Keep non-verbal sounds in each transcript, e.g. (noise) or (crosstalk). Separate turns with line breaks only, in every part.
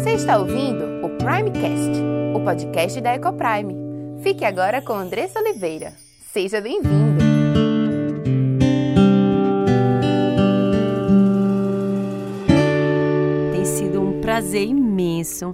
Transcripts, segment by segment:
Você está ouvindo o Primecast, o podcast da Ecoprime. Fique agora com Andressa Oliveira. Seja bem-vindo!
Tem sido um prazer imenso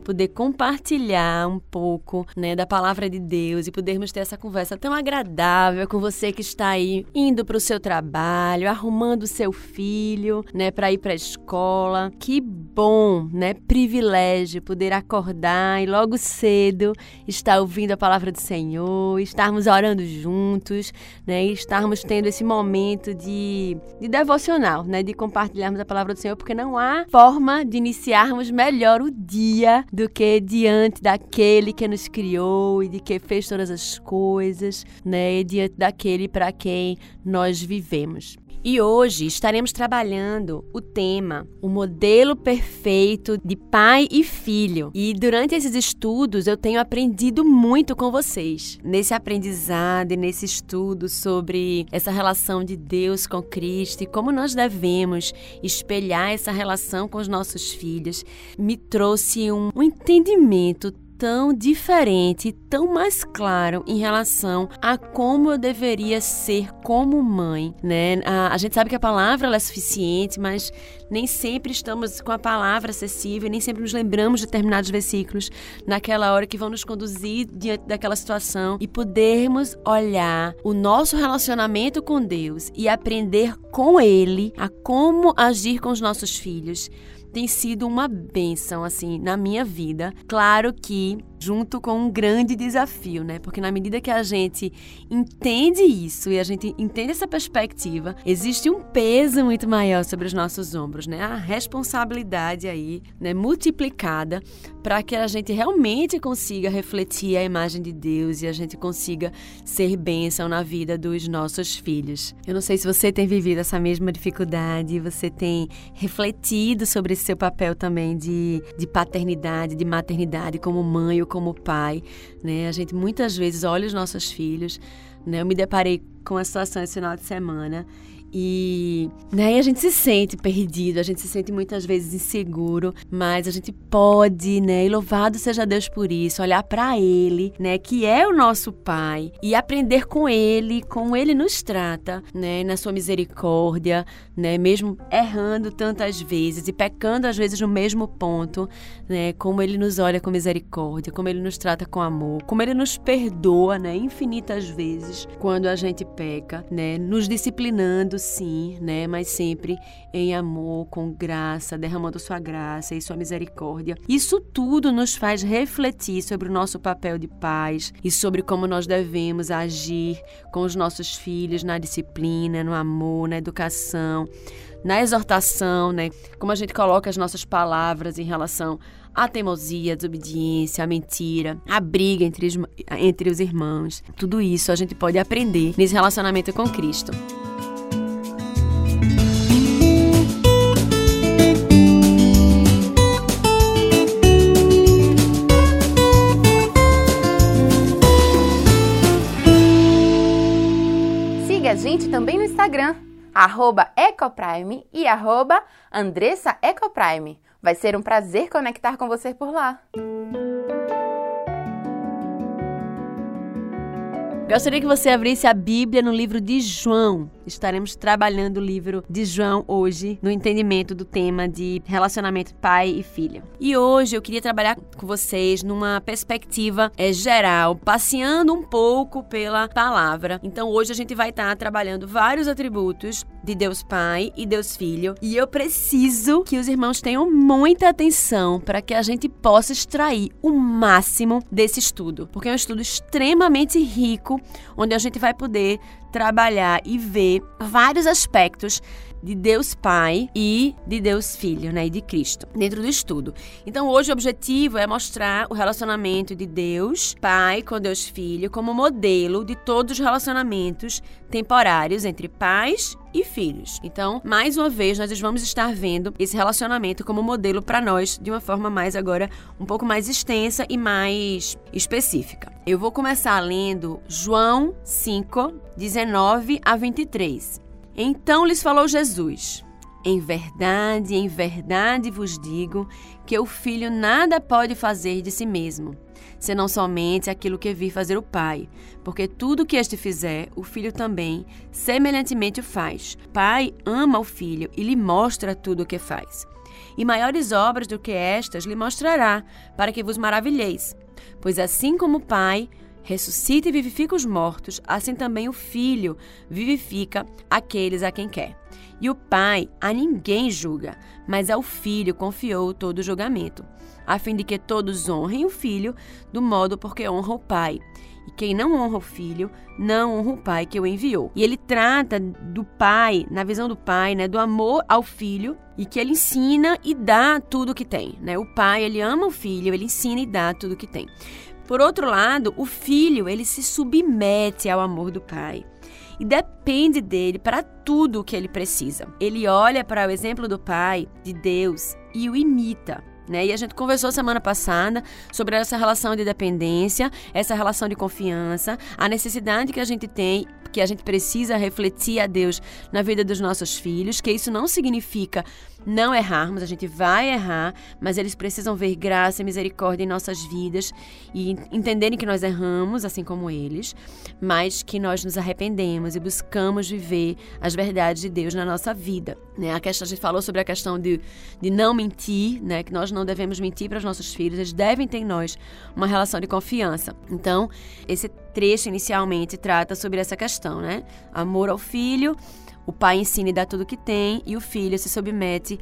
poder compartilhar um pouco, né, da palavra de Deus e podermos ter essa conversa tão agradável com você que está aí indo para o seu trabalho, arrumando o seu filho, né, para ir para a escola. Que bom, né, privilégio poder acordar e logo cedo estar ouvindo a palavra do Senhor, estarmos orando juntos, né, e estarmos tendo esse momento de, de devocional, né, de compartilharmos a palavra do Senhor, porque não há forma de iniciarmos melhor o dia do que diante daquele que nos criou e de que fez todas as coisas, né? E diante daquele para quem nós vivemos. E hoje estaremos trabalhando o tema, o modelo perfeito de pai e filho. E durante esses estudos eu tenho aprendido muito com vocês. Nesse aprendizado e nesse estudo sobre essa relação de Deus com Cristo e como nós devemos espelhar essa relação com os nossos filhos, me trouxe um, um entendimento tão diferente, tão mais claro em relação a como eu deveria ser como mãe, né? A, a gente sabe que a palavra é suficiente, mas nem sempre estamos com a palavra acessível, nem sempre nos lembramos de determinados versículos naquela hora que vão nos conduzir diante daquela situação e podermos olhar o nosso relacionamento com Deus e aprender com Ele a como agir com os nossos filhos tem sido uma benção assim na minha vida. Claro que junto com um grande desafio, né? Porque na medida que a gente entende isso e a gente entende essa perspectiva, existe um peso muito maior sobre os nossos ombros, né? A responsabilidade aí, né, multiplicada para que a gente realmente consiga refletir a imagem de Deus e a gente consiga ser bênção na vida dos nossos filhos. Eu não sei se você tem vivido essa mesma dificuldade, você tem refletido sobre esse seu papel também de, de paternidade, de maternidade como mãe ou como pai, né? A gente muitas vezes olha os nossos filhos, né? Eu me deparei com a situação esse final de semana e, né, a gente se sente perdido, a gente se sente muitas vezes inseguro, mas a gente pode, né, e louvado seja Deus por isso, olhar para ele, né, que é o nosso pai e aprender com ele, como ele nos trata, né, na sua misericórdia, né, mesmo errando tantas vezes e pecando às vezes no mesmo ponto, né, como ele nos olha com misericórdia, como ele nos trata com amor, como ele nos perdoa, né, infinitas vezes quando a gente peca, né, nos disciplinando sim, né, mas sempre em amor, com graça, derramando sua graça e sua misericórdia. Isso tudo nos faz refletir sobre o nosso papel de pais e sobre como nós devemos agir com os nossos filhos na disciplina, no amor, na educação, na exortação, né? Como a gente coloca as nossas palavras em relação à teimosia, à desobediência, à mentira, à briga entre os, entre os irmãos. Tudo isso a gente pode aprender nesse relacionamento com Cristo.
Gente também no Instagram, arroba Ecoprime e arroba Andressa Ecoprime. Vai ser um prazer conectar com você por lá.
Gostaria que você abrisse a Bíblia no livro de João. Estaremos trabalhando o livro de João hoje no entendimento do tema de relacionamento pai e filha. E hoje eu queria trabalhar com vocês numa perspectiva é, geral, passeando um pouco pela palavra. Então hoje a gente vai estar trabalhando vários atributos de Deus Pai e Deus Filho. E eu preciso que os irmãos tenham muita atenção para que a gente possa extrair o máximo desse estudo, porque é um estudo extremamente rico, onde a gente vai poder trabalhar e ver vários aspectos de Deus Pai e de Deus Filho, né, e de Cristo, dentro do estudo. Então, hoje o objetivo é mostrar o relacionamento de Deus Pai com Deus Filho como modelo de todos os relacionamentos temporários entre pais e filhos. Então, mais uma vez, nós vamos estar vendo esse relacionamento como modelo para nós de uma forma mais agora um pouco mais extensa e mais específica. Eu vou começar lendo João 5, 19 a 23. Então lhes falou Jesus: Em verdade, em verdade vos digo que o filho nada pode fazer de si mesmo, senão somente aquilo que vir fazer o pai, porque tudo que este fizer, o filho também semelhantemente o faz. O pai ama o filho e lhe mostra tudo o que faz. E maiores obras do que estas lhe mostrará, para que vos maravilheis. Pois assim como o pai ressuscita e vivifica os mortos, assim também o filho vivifica aqueles a quem quer. E o pai a ninguém julga, mas ao filho confiou todo o julgamento, a fim de que todos honrem o filho do modo porque honra o pai. E quem não honra o filho, não honra o pai que o enviou. E ele trata do pai, na visão do pai, né, do amor ao filho e que ele ensina e dá tudo o que tem, né? O pai, ele ama o filho, ele ensina e dá tudo o que tem. Por outro lado, o filho, ele se submete ao amor do pai e depende dele para tudo o que ele precisa. Ele olha para o exemplo do pai, de Deus, e o imita. Né? E a gente conversou semana passada sobre essa relação de dependência, essa relação de confiança, a necessidade que a gente tem que a gente precisa refletir a Deus na vida dos nossos filhos, que isso não significa não errarmos, a gente vai errar, mas eles precisam ver graça e misericórdia em nossas vidas e entenderem que nós erramos, assim como eles, mas que nós nos arrependemos e buscamos viver as verdades de Deus na nossa vida. Né? A, questão, a gente falou sobre a questão de, de não mentir, né? que nós não devemos mentir para os nossos filhos, eles devem ter em nós uma relação de confiança. Então, esse trecho inicialmente trata sobre essa questão, né? Amor ao filho, o pai ensina e dá tudo que tem, e o filho se submete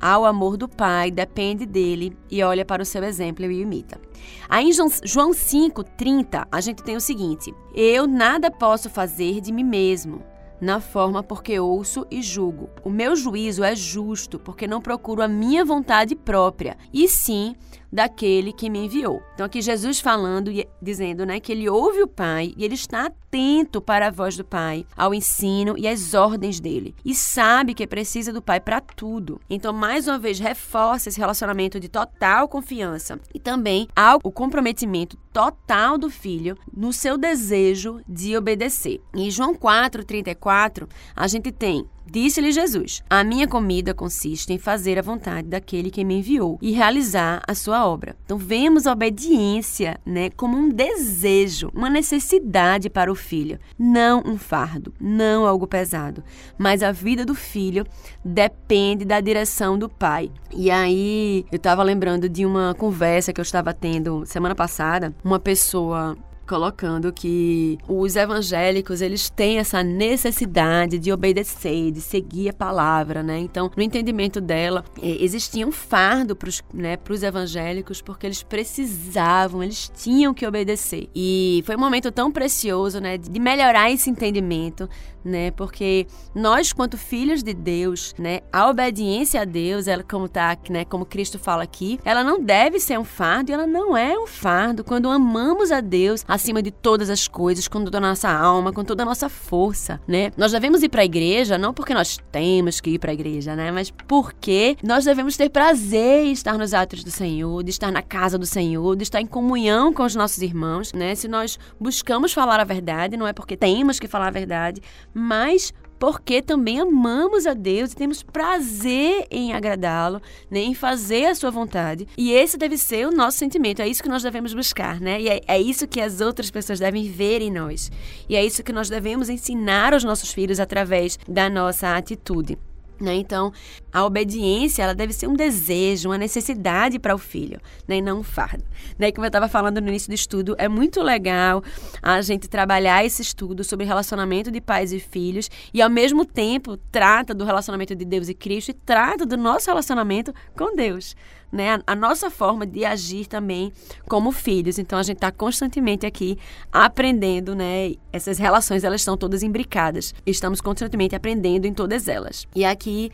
ao amor do pai, depende dele e olha para o seu exemplo e o imita. Aí em João 5,30, a gente tem o seguinte: Eu nada posso fazer de mim mesmo na forma porque ouço e julgo. O meu juízo é justo, porque não procuro a minha vontade própria, e sim daquele que me enviou. Então aqui Jesus falando e dizendo, né, que ele ouve o Pai e ele está atento para a voz do Pai, ao ensino e às ordens dele, e sabe que precisa do Pai para tudo. Então mais uma vez reforça esse relacionamento de total confiança e também ao o comprometimento total do filho no seu desejo de obedecer. Em João 4:34, a gente tem Disse-lhe Jesus: A minha comida consiste em fazer a vontade daquele que me enviou e realizar a sua obra. Então vemos a obediência, né, como um desejo, uma necessidade para o filho, não um fardo, não algo pesado, mas a vida do filho depende da direção do pai. E aí, eu estava lembrando de uma conversa que eu estava tendo semana passada, uma pessoa colocando que os evangélicos eles têm essa necessidade de obedecer, de seguir a palavra, né? Então, no entendimento dela, eh, existia um fardo para os né, evangélicos porque eles precisavam, eles tinham que obedecer. E foi um momento tão precioso, né, de melhorar esse entendimento, né? Porque nós, quanto filhos de Deus, né, a obediência a Deus, ela como tá, né, como Cristo fala aqui, ela não deve ser um fardo e ela não é um fardo quando amamos a Deus acima de todas as coisas, com toda a nossa alma, com toda a nossa força, né? Nós devemos ir para a igreja não porque nós temos que ir para a igreja, né, mas porque nós devemos ter prazer em estar nos atos do Senhor, de estar na casa do Senhor, de estar em comunhão com os nossos irmãos, né? Se nós buscamos falar a verdade, não é porque temos que falar a verdade, mas porque também amamos a Deus e temos prazer em agradá-lo, né, em fazer a sua vontade. E esse deve ser o nosso sentimento, é isso que nós devemos buscar, né? E é, é isso que as outras pessoas devem ver em nós. E é isso que nós devemos ensinar aos nossos filhos através da nossa atitude. Né? Então, a obediência ela deve ser um desejo, uma necessidade para o filho, né? e não um fardo. Né? Como eu estava falando no início do estudo, é muito legal a gente trabalhar esse estudo sobre relacionamento de pais e filhos e, ao mesmo tempo, trata do relacionamento de Deus e Cristo e trata do nosso relacionamento com Deus né, a, nossa forma de agir também como filhos. Então a gente está constantemente aqui aprendendo, né? Essas relações elas estão todas imbricadas. Estamos constantemente aprendendo em todas elas. E aqui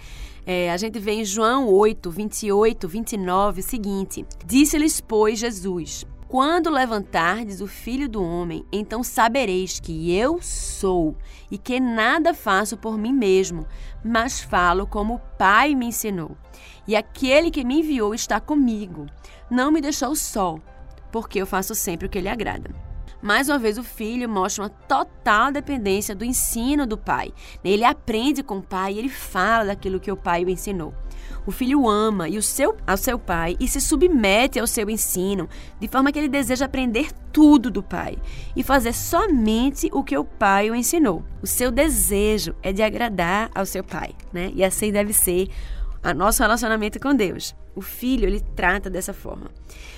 é, a gente vê em João 8, 28, 29 o seguinte: Disse-lhes, pois, Jesus. Quando levantardes o filho do homem, então sabereis que eu sou e que nada faço por mim mesmo, mas falo como o Pai me ensinou. E aquele que me enviou está comigo. Não me deixou só, porque eu faço sempre o que lhe agrada. mais uma vez o filho mostra uma total dependência do ensino do pai. Ele aprende com o pai e ele fala daquilo que o pai o ensinou. O filho ama e o seu, ao seu pai e se submete ao seu ensino, de forma que ele deseja aprender tudo do pai e fazer somente o que o pai o ensinou. O seu desejo é de agradar ao seu pai, né? E assim deve ser o nosso relacionamento com Deus. O filho, ele trata dessa forma.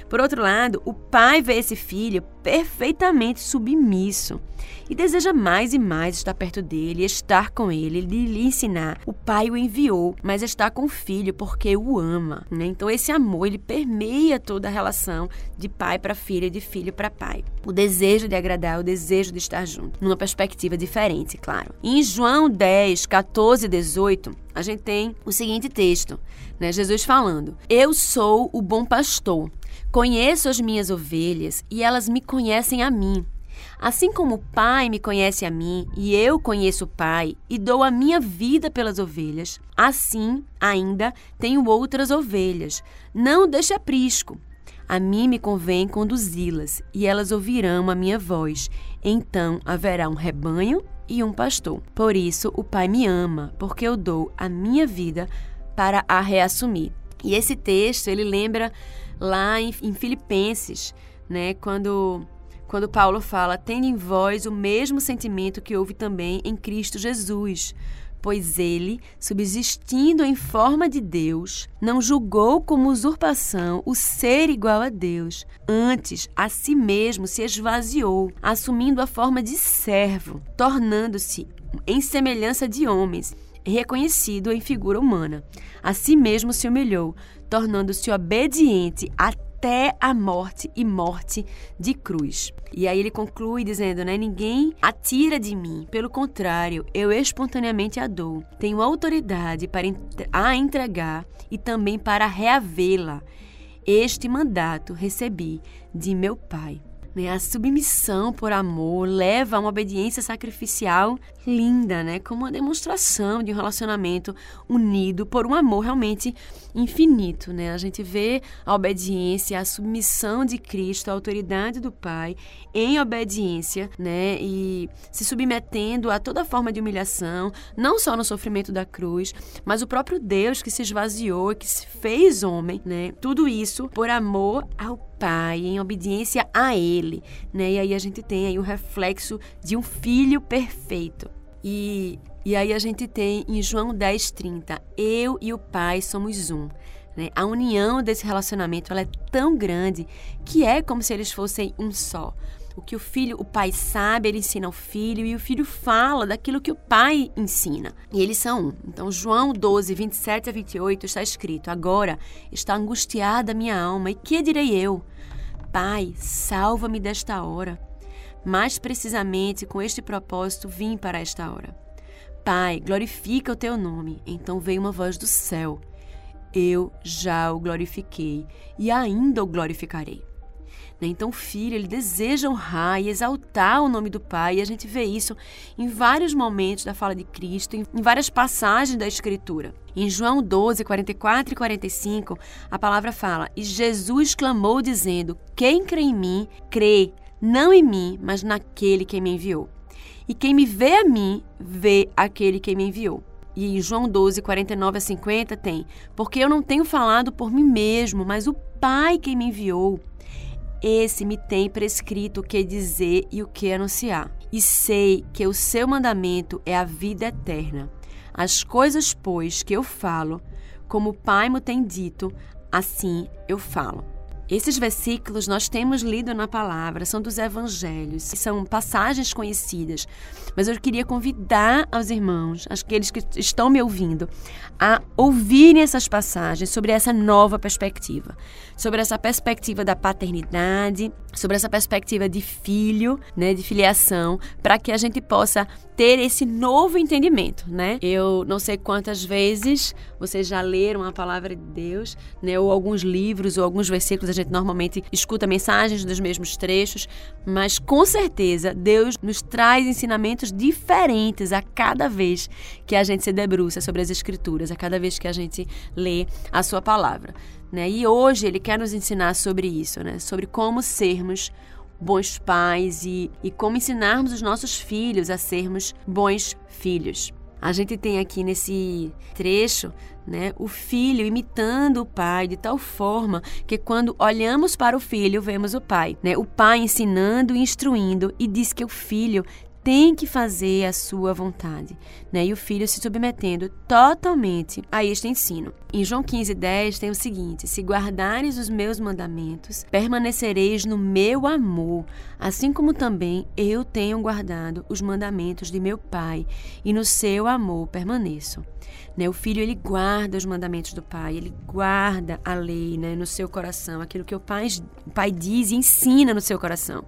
Por outro lado, o pai vê esse filho perfeitamente submisso e deseja mais e mais estar perto dele, estar com ele, lhe ensinar. O pai o enviou, mas está com o filho porque o ama. Né? Então esse amor ele permeia toda a relação de pai para filho e de filho para pai. O desejo de agradar, o desejo de estar junto, numa perspectiva diferente, claro. Em João 10, 14 e 18, a gente tem o seguinte texto, né? Jesus falando: Eu sou o bom pastor. Conheço as minhas ovelhas e elas me conhecem a mim. Assim como o Pai me conhece a mim e eu conheço o Pai e dou a minha vida pelas ovelhas, assim ainda tenho outras ovelhas. Não deixe aprisco. A mim me convém conduzi-las e elas ouvirão a minha voz. Então haverá um rebanho e um pastor. Por isso o Pai me ama, porque eu dou a minha vida para a reassumir. E esse texto, ele lembra lá em, em Filipenses, né, quando quando Paulo fala: "Tende em vós o mesmo sentimento que houve também em Cristo Jesus, pois ele, subsistindo em forma de Deus, não julgou como usurpação o ser igual a Deus. Antes, a si mesmo se esvaziou, assumindo a forma de servo, tornando-se em semelhança de homens, reconhecido em figura humana. A si mesmo se humilhou, tornando-se obediente até a morte e morte de cruz. E aí ele conclui dizendo, né, ninguém atira de mim, pelo contrário, eu espontaneamente a dou. Tenho autoridade para a entregar e também para reavê-la. Este mandato recebi de meu Pai. Né? A submissão por amor leva a uma obediência sacrificial linda, né? como uma demonstração de um relacionamento unido por um amor realmente infinito. Né? A gente vê a obediência, a submissão de Cristo, a autoridade do Pai em obediência né? e se submetendo a toda forma de humilhação, não só no sofrimento da cruz, mas o próprio Deus que se esvaziou, que se fez homem. Né? Tudo isso por amor ao Pai, em obediência a Ele, né? E aí a gente tem aí o reflexo de um filho perfeito. E, e aí a gente tem em João 10,30, eu e o Pai somos um. Né? A união desse relacionamento ela é tão grande que é como se eles fossem um só. O que o filho, o pai sabe, ele ensina ao filho e o filho fala daquilo que o pai ensina. E eles são um. Então, João 12, 27 a 28 está escrito: Agora está angustiada minha alma, e que direi eu? Pai, salva-me desta hora. Mais precisamente com este propósito vim para esta hora. Pai, glorifica o teu nome. Então veio uma voz do céu. Eu já o glorifiquei e ainda o glorificarei. Né? Então, filho, ele deseja honrar e exaltar o nome do Pai, e a gente vê isso em vários momentos da fala de Cristo, em várias passagens da Escritura. Em João 12, 44 e 45, a palavra fala: E Jesus clamou, dizendo: Quem crê em mim, crê, não em mim, mas naquele que me enviou. E quem me vê a mim, vê aquele que me enviou. E em João 12, 49 a 50 tem: Porque eu não tenho falado por mim mesmo, mas o Pai que me enviou. Esse me tem prescrito o que dizer e o que anunciar. E sei que o seu mandamento é a vida eterna. As coisas, pois, que eu falo, como o Pai me tem dito, assim eu falo. Esses versículos nós temos lido na palavra, são dos evangelhos, são passagens conhecidas, mas eu queria convidar aos irmãos, aqueles que estão me ouvindo, a ouvirem essas passagens sobre essa nova perspectiva, sobre essa perspectiva da paternidade, sobre essa perspectiva de filho, né, de filiação, para que a gente possa ter esse novo entendimento, né? Eu não sei quantas vezes vocês já leram a palavra de Deus, né, ou alguns livros ou alguns versículos, a gente normalmente escuta mensagens dos mesmos trechos, mas com certeza Deus nos traz ensinamentos diferentes a cada vez que a gente se debruça sobre as escrituras, a cada vez que a gente lê a sua palavra. Né? E hoje ele quer nos ensinar sobre isso, né? sobre como sermos bons pais e, e como ensinarmos os nossos filhos a sermos bons filhos. A gente tem aqui nesse trecho né, o filho imitando o pai de tal forma que quando olhamos para o filho vemos o pai, né? O pai ensinando e instruindo e diz que o filho tem que fazer a sua vontade, né? E o filho se submetendo totalmente a este ensino. Em João 15:10 tem o seguinte: Se guardares os meus mandamentos, permanecereis no meu amor, assim como também eu tenho guardado os mandamentos de meu Pai, e no seu amor permaneço. Né? O filho ele guarda os mandamentos do pai, ele guarda a lei né, no seu coração, aquilo que o pai, o pai diz e ensina no seu coração.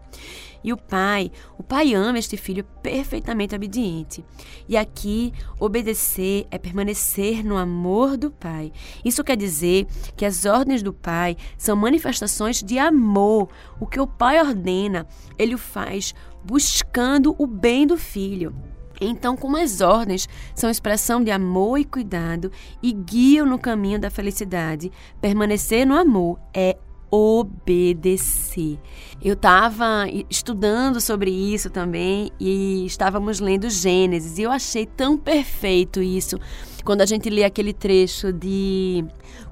E o pai, o pai ama este filho perfeitamente obediente. E aqui, obedecer é permanecer no amor do pai. Isso quer dizer que as ordens do pai são manifestações de amor. O que o pai ordena, ele o faz buscando o bem do filho. Então, como as ordens são expressão de amor e cuidado e guiam no caminho da felicidade, permanecer no amor é obedecer. Eu estava estudando sobre isso também e estávamos lendo Gênesis e eu achei tão perfeito isso quando a gente lê aquele trecho de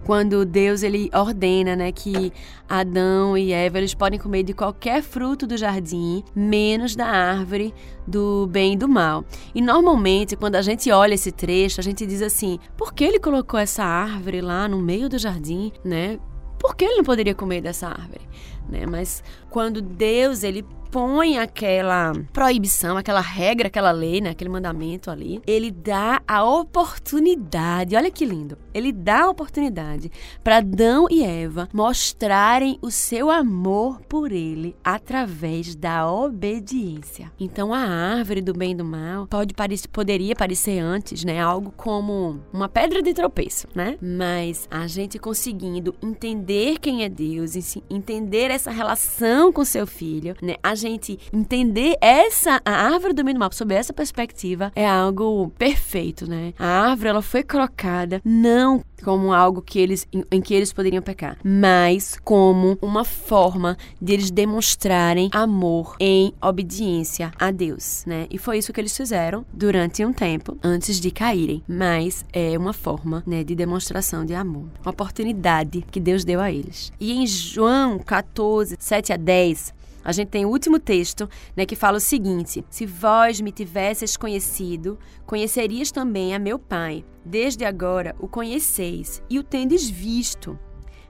quando Deus ele ordena, né, que Adão e Eva eles podem comer de qualquer fruto do jardim, menos da árvore do bem e do mal. E normalmente quando a gente olha esse trecho, a gente diz assim: por que ele colocou essa árvore lá no meio do jardim, né? Por que ele não poderia comer dessa árvore? Né? Mas quando Deus ele põe aquela proibição, aquela regra, aquela lei, né, aquele mandamento ali, ele dá a oportunidade. Olha que lindo. Ele dá a oportunidade para Adão e Eva mostrarem o seu amor por ele através da obediência. Então a árvore do bem e do mal pode parecer, poderia parecer antes, né, algo como uma pedra de tropeço, né? Mas a gente conseguindo entender quem é Deus, entender essa relação com seu filho, né? A gente entender essa a árvore do e do mal sob essa perspectiva é algo perfeito, né? A árvore ela foi colocada não como algo que eles em, em, que eles poderiam pecar, mas como uma forma de eles demonstrarem amor em obediência a Deus, né? E foi isso que eles fizeram durante um tempo antes de caírem, mas é uma forma, né, de demonstração de amor, uma oportunidade que Deus deu a eles. E em João 14, 7 a 10, a gente tem o último texto, né, que fala o seguinte: Se vós me tivesseis conhecido, conhecerias também a meu Pai. Desde agora o conheceis e o tendes visto.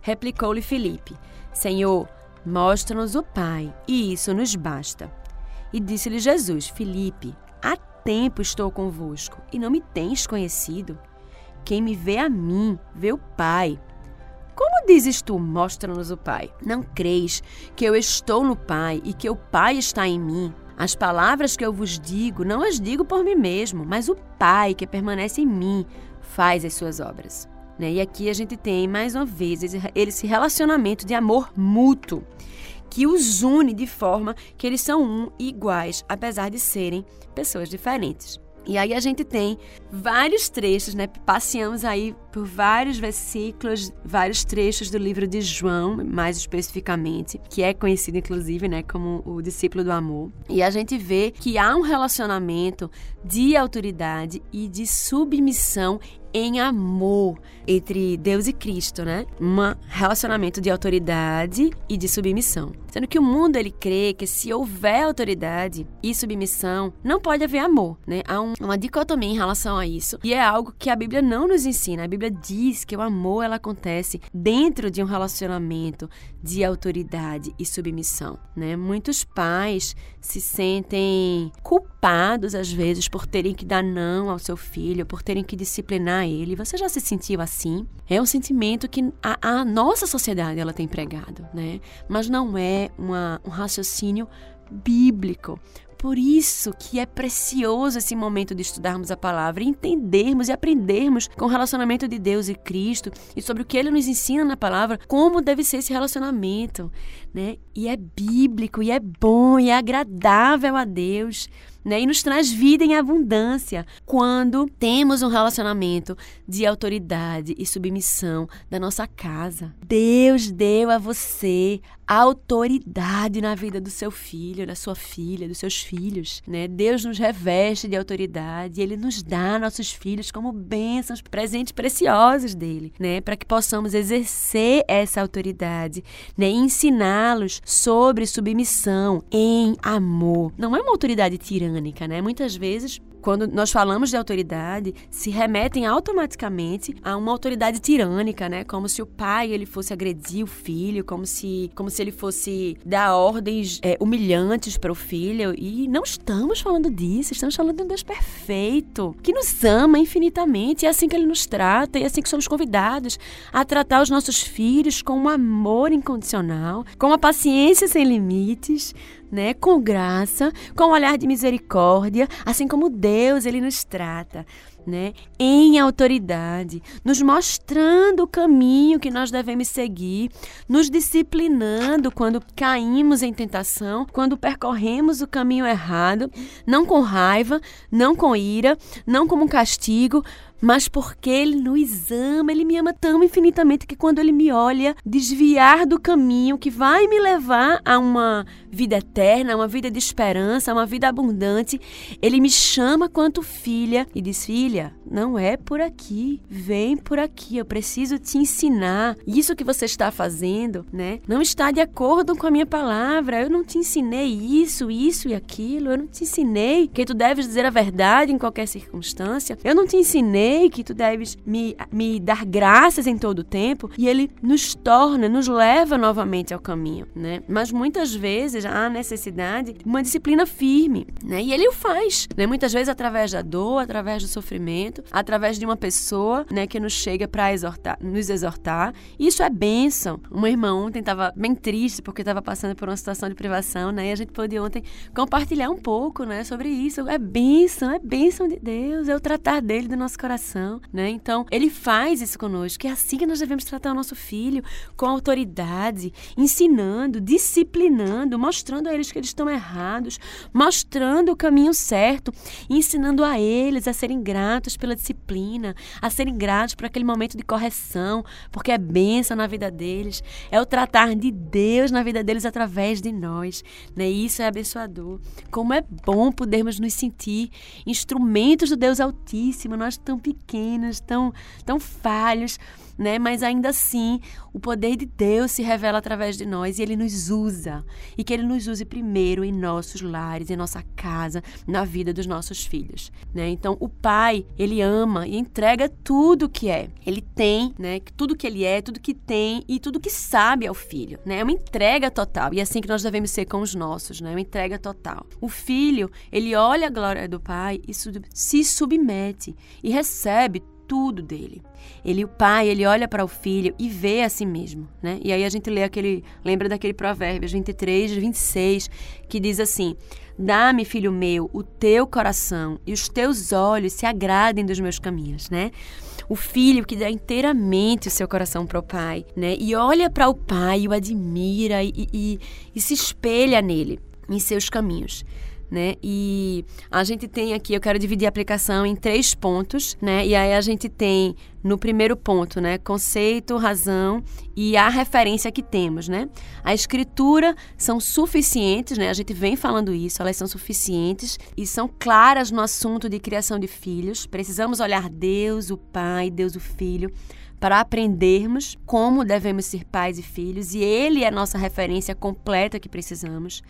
Replicou-lhe Filipe: Senhor, mostra-nos o Pai, e isso nos basta. E disse-lhe Jesus: Filipe, há tempo estou convosco e não me tens conhecido. Quem me vê a mim, vê o Pai. Como dizes tu, mostra-nos o Pai? Não creis que eu estou no Pai e que o Pai está em mim? As palavras que eu vos digo, não as digo por mim mesmo, mas o Pai que permanece em mim faz as suas obras. Né? E aqui a gente tem, mais uma vez, esse relacionamento de amor mútuo que os une de forma que eles são um iguais, apesar de serem pessoas diferentes. E aí a gente tem vários trechos, né? Passeamos aí por vários versículos, vários trechos do livro de João, mais especificamente, que é conhecido inclusive, né, como o discípulo do amor. E a gente vê que há um relacionamento de autoridade e de submissão em amor entre Deus e Cristo, né? Um relacionamento de autoridade e de submissão. Sendo que o mundo ele crê que se houver autoridade e submissão, não pode haver amor, né? Há um, uma dicotomia em relação a isso e é algo que a Bíblia não nos ensina. A Bíblia diz que o amor ela acontece dentro de um relacionamento de autoridade e submissão, né? Muitos pais se sentem culpados às vezes por terem que dar não ao seu filho, por terem que disciplinar ele. Você já se sentiu assim? É um sentimento que a, a nossa sociedade ela tem pregado, né? Mas não é uma, um raciocínio bíblico. Por isso que é precioso esse momento de estudarmos a palavra, entendermos e aprendermos com o relacionamento de Deus e Cristo e sobre o que ele nos ensina na palavra, como deve ser esse relacionamento, né? E é bíblico, e é bom, e é agradável a Deus. Né? E nos traz vida em abundância quando temos um relacionamento de autoridade e submissão da nossa casa. Deus deu a você autoridade na vida do seu filho, da sua filha, dos seus filhos, né? Deus nos reveste de autoridade, e ele nos dá nossos filhos como bênçãos, presentes preciosos dele, né? Para que possamos exercer essa autoridade, né? Ensiná-los sobre submissão em amor. Não é uma autoridade né? Muitas vezes quando nós falamos de autoridade, se remetem automaticamente a uma autoridade tirânica, né? Como se o pai ele fosse agredir o filho, como se, como se ele fosse dar ordens é, humilhantes para o filho. E não estamos falando disso, estamos falando de um Deus perfeito, que nos ama infinitamente. É assim que ele nos trata, e é assim que somos convidados a tratar os nossos filhos com um amor incondicional, com uma paciência sem limites, né, com graça, com um olhar de misericórdia, assim como Deus ele nos trata, né, em autoridade, nos mostrando o caminho que nós devemos seguir, nos disciplinando quando caímos em tentação, quando percorremos o caminho errado, não com raiva, não com ira, não como um castigo, mas porque Ele nos ama, Ele me ama tão infinitamente que quando Ele me olha desviar do caminho que vai me levar a uma vida eterna, uma vida de esperança, uma vida abundante, Ele me chama quanto filha e diz: Filha, não é por aqui, vem por aqui, eu preciso te ensinar. Isso que você está fazendo, né? Não está de acordo com a minha palavra. Eu não te ensinei isso, isso e aquilo. Eu não te ensinei que tu deves dizer a verdade em qualquer circunstância. Eu não te ensinei sei que tu deves me, me dar graças em todo o tempo, e ele nos torna, nos leva novamente ao caminho, né? Mas muitas vezes há necessidade de uma disciplina firme, né? E ele o faz, né? Muitas vezes através da dor, através do sofrimento, através de uma pessoa, né, que nos chega para exortar, nos exortar. Isso é bênção. Uma irmã ontem estava bem triste porque estava passando por uma situação de privação, né? E a gente pôde ontem compartilhar um pouco, né, sobre isso. É bênção, é bênção de Deus, é o tratar dele do nosso coração coração, né? Então, ele faz isso conosco. É assim que nós devemos tratar o nosso filho, com autoridade, ensinando, disciplinando, mostrando a eles que eles estão errados, mostrando o caminho certo, ensinando a eles a serem gratos pela disciplina, a serem gratos por aquele momento de correção, porque é bênção na vida deles, é o tratar de Deus na vida deles através de nós, né? Isso é abençoador. Como é bom podermos nos sentir instrumentos do Deus Altíssimo, nós tão pequenos, tão, tão falhos, né? Mas ainda assim, o poder de Deus se revela através de nós e ele nos usa. E que ele nos use primeiro em nossos lares, em nossa casa, na vida dos nossos filhos, né? Então, o pai, ele ama e entrega tudo que é. Ele tem, né, tudo que ele é, tudo que tem e tudo que sabe ao filho, né? É uma entrega total. E é assim que nós devemos ser com os nossos, né? Uma entrega total. O filho, ele olha a glória do pai e se submete e recebe recebe tudo dele. Ele, o pai, ele olha para o filho e vê a si mesmo, né? E aí a gente lê aquele, lembra daquele Provérbios 23, 26, que diz assim: Dá-me, filho meu, o teu coração e os teus olhos se agradem dos meus caminhos, né? O filho que dá inteiramente o seu coração para o pai, né? E olha para o pai, o admira e, e, e se espelha nele, em seus caminhos né? E a gente tem aqui, eu quero dividir a aplicação em três pontos, né? E aí a gente tem no primeiro ponto, né, conceito, razão e a referência que temos, né? A escritura são suficientes, né? A gente vem falando isso, elas são suficientes e são claras no assunto de criação de filhos. Precisamos olhar Deus, o Pai, Deus, o Filho para aprendermos como devemos ser pais e filhos, e ele é a nossa referência completa que precisamos.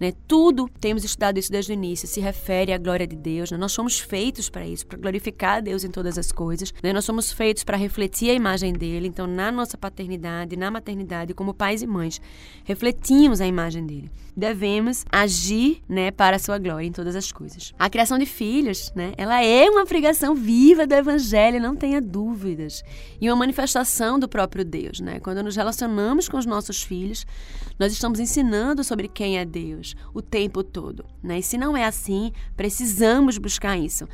Né? Tudo, temos estudado isso desde o início, se refere à glória de Deus. Né? Nós somos feitos para isso, para glorificar a Deus em todas as coisas. Né? Nós somos feitos para refletir a imagem dele. Então, na nossa paternidade, na maternidade, como pais e mães, refletimos a imagem dele. Devemos agir né, para a sua glória em todas as coisas. A criação de filhos, né, ela é uma pregação viva do Evangelho, não tenha dúvidas. E uma manifestação do próprio Deus. Né? Quando nos relacionamos com os nossos filhos, nós estamos ensinando sobre quem é Deus o tempo todo. Né? E se não é assim, precisamos buscar isso.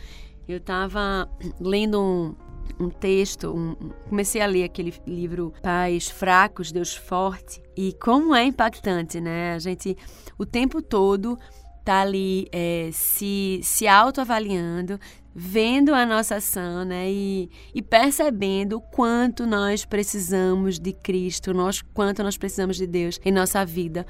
Eu estava (clears throat) lendo um, um texto, um, comecei a ler aquele livro Pais Fracos, Deus Forte, e como é impactante, né? A gente o tempo todo tá ali é, se, se autoavaliando, vendo a nossa ação né, e, e, percebendo o quanto nós precisamos de Cristo, nós, quanto nós precisamos de Deus em nossa vida,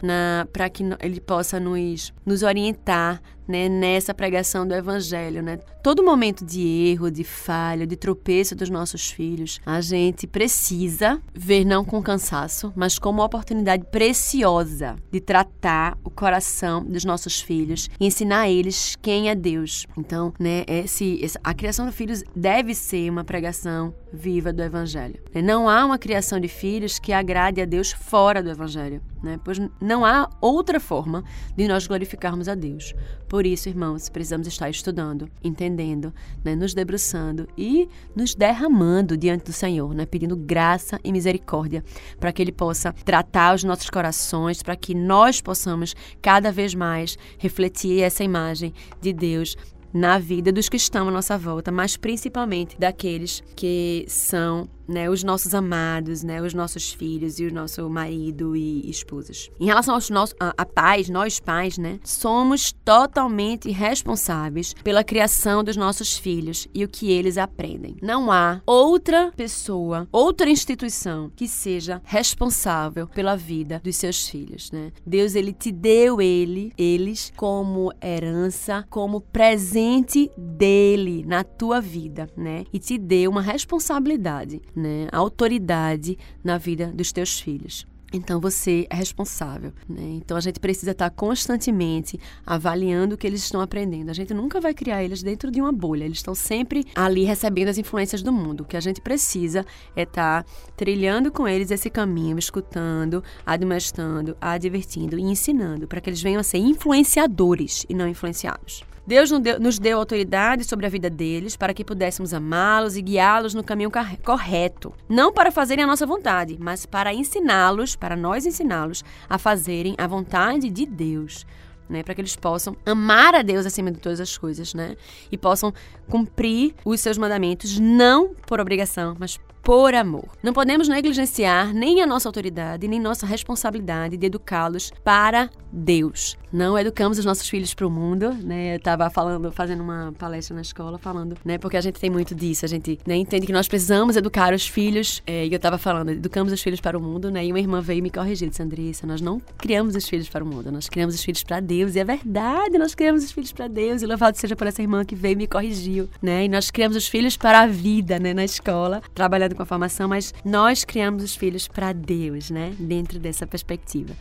para que Ele possa nos, nos orientar né, nessa pregação do Evangelho. Né? Todo momento de erro, de falha, de tropeço dos nossos filhos, a gente precisa ver não com cansaço, mas como uma oportunidade preciosa de tratar o coração dos nossos filhos e ensinar a eles quem é Deus. Então, né, esse, a criação de filhos deve ser uma pregação viva do Evangelho. Não há uma criação de filhos que agrade a Deus fora do Evangelho, né? pois não há outra forma de nós glorificarmos a Deus. Por isso, irmãos, precisamos estar estudando, entendendo, né? nos debruçando e nos derramando diante do Senhor, né? pedindo graça e misericórdia para que Ele possa tratar os nossos corações, para que nós possamos cada vez mais refletir essa imagem de Deus na vida dos que estão à nossa volta, mas principalmente daqueles que são né, os nossos amados, né, os nossos filhos e o nosso marido e esposas. Em relação aos nossos a, a pais, nós pais, né, somos totalmente responsáveis pela criação dos nossos filhos e o que eles aprendem. Não há outra pessoa, outra instituição que seja responsável pela vida dos seus filhos, né? Deus ele te deu ele, eles como herança, como presente dele na tua vida, né? E te deu uma responsabilidade né, autoridade na vida dos teus filhos. Então você é responsável. Né? Então a gente precisa estar constantemente avaliando o que eles estão aprendendo. A gente nunca vai criar eles dentro de uma bolha. Eles estão sempre ali recebendo as influências do mundo. O que a gente precisa é estar trilhando com eles esse caminho, escutando, admoestando, advertindo e ensinando para que eles venham a ser influenciadores e não influenciados. Deus nos deu autoridade sobre a vida deles para que pudéssemos amá-los e guiá-los no caminho correto. Não para fazerem a nossa vontade, mas para ensiná-los, para nós ensiná-los a fazerem a vontade de Deus. Né, para que eles possam amar a Deus acima de todas as coisas, né? E possam cumprir os seus mandamentos não por obrigação, mas por amor. Não podemos negligenciar nem a nossa autoridade, nem nossa responsabilidade de educá-los para Deus. Não educamos os nossos filhos para o mundo, né? Eu estava falando, fazendo uma palestra na escola, falando, né? Porque a gente tem muito disso, a gente né, entende que nós precisamos educar os filhos. É, e eu estava falando, educamos os filhos para o mundo, né? E uma irmã veio me corrigir, disse, Andressa, nós não criamos os filhos para o mundo, nós criamos os filhos para Deus. E é verdade, nós criamos os filhos para Deus. E louvado seja por essa irmã que veio e me corrigiu, né? E nós criamos os filhos para a vida, né? Na escola, trabalhando com a formação, mas nós criamos os filhos para Deus, né? Dentro dessa perspectiva.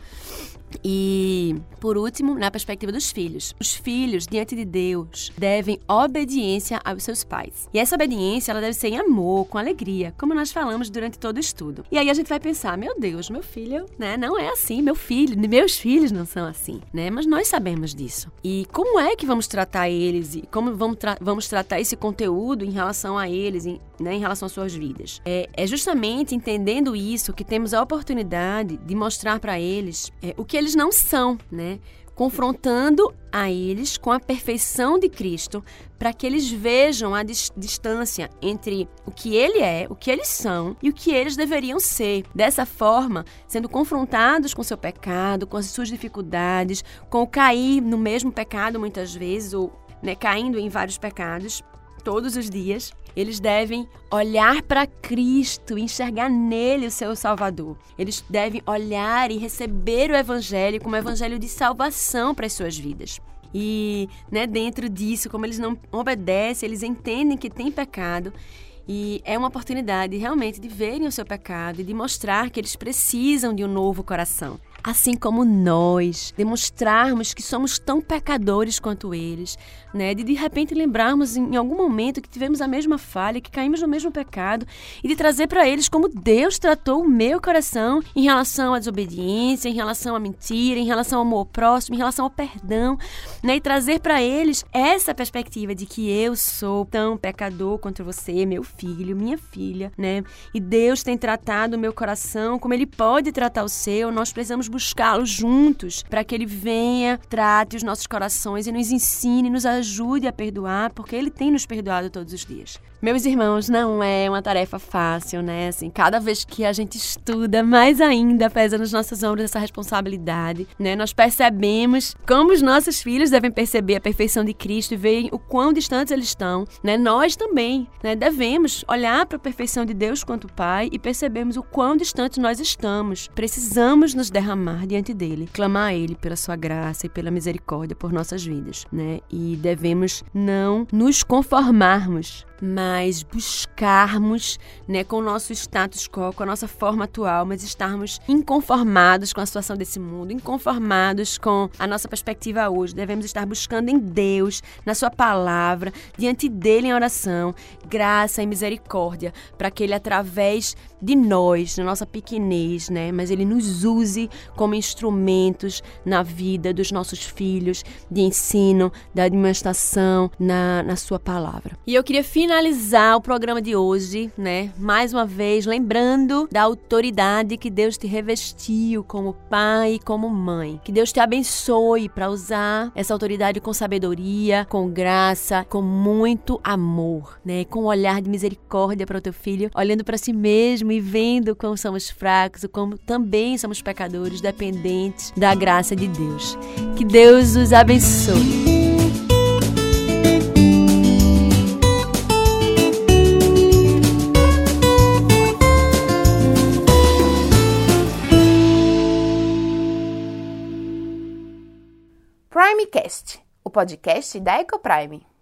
E, por último, na perspectiva dos filhos. Os filhos, diante de Deus, devem obediência aos seus pais. E essa obediência, ela deve ser em amor, com alegria, como nós falamos durante todo o estudo. E aí a gente vai pensar, meu Deus, meu filho, né, não é assim, meu filho, meus filhos não são assim, né? Mas nós sabemos disso. E como é que vamos tratar eles e como vamos, tra vamos tratar esse conteúdo em relação a eles, em, né, em relação às suas vidas? É, é justamente entendendo isso que temos a oportunidade de mostrar para eles é, o que eles não são, né? confrontando a eles com a perfeição de Cristo, para que eles vejam a dis distância entre o que ele é, o que eles são e o que eles deveriam ser. Dessa forma, sendo confrontados com seu pecado, com as suas dificuldades, com o cair no mesmo pecado muitas vezes, ou né, caindo em vários pecados todos os dias, eles devem olhar para Cristo, enxergar nele o seu Salvador. Eles devem olhar e receber o Evangelho como evangelho de salvação para as suas vidas. E né, dentro disso, como eles não obedecem, eles entendem que tem pecado. E é uma oportunidade realmente de verem o seu pecado e de mostrar que eles precisam de um novo coração assim como nós, demonstrarmos que somos tão pecadores quanto eles, né? De de repente lembrarmos em algum momento que tivemos a mesma falha, que caímos no mesmo pecado e de trazer para eles como Deus tratou o meu coração em relação à desobediência, em relação à mentira, em relação ao amor próximo, em relação ao perdão, né? E trazer para eles essa perspectiva de que eu sou tão pecador quanto você, meu filho, minha filha, né? E Deus tem tratado o meu coração como ele pode tratar o seu. Nós precisamos buscá-lo juntos para que ele venha, trate os nossos corações e nos ensine, nos ajude a perdoar, porque ele tem nos perdoado todos os dias. Meus irmãos, não é uma tarefa fácil, né? Assim, cada vez que a gente estuda, mais ainda pesa nos nossos ombros essa responsabilidade, né? Nós percebemos como os nossos filhos devem perceber a perfeição de Cristo e ver o quão distantes eles estão, né? Nós também, né? Devemos olhar para a perfeição de Deus quanto Pai e percebemos o quão distantes nós estamos. Precisamos nos derramar diante dele, clamar a ele pela sua graça e pela misericórdia por nossas vidas, né? E devemos não nos conformarmos mas buscarmos, né, com o nosso status quo, com a nossa forma atual, mas estarmos inconformados com a situação desse mundo, inconformados com a nossa perspectiva hoje. Devemos estar buscando em Deus, na sua palavra, diante dele em oração, graça e misericórdia, para que ele através de nós, na nossa pequenez, né, mas ele nos use como instrumentos na vida dos nossos filhos, de ensino, da administração, na, na sua palavra. E eu queria finalizar o programa de hoje, né? Mais uma vez, lembrando da autoridade que Deus te revestiu como pai e como mãe. Que Deus te abençoe para usar essa autoridade com sabedoria, com graça, com muito amor, né? Com um olhar de misericórdia para o teu filho, olhando para si mesmo e vendo como somos fracos, como também somos pecadores, dependentes da graça de Deus. Que Deus os abençoe.
Primecast, o podcast da Ecoprime.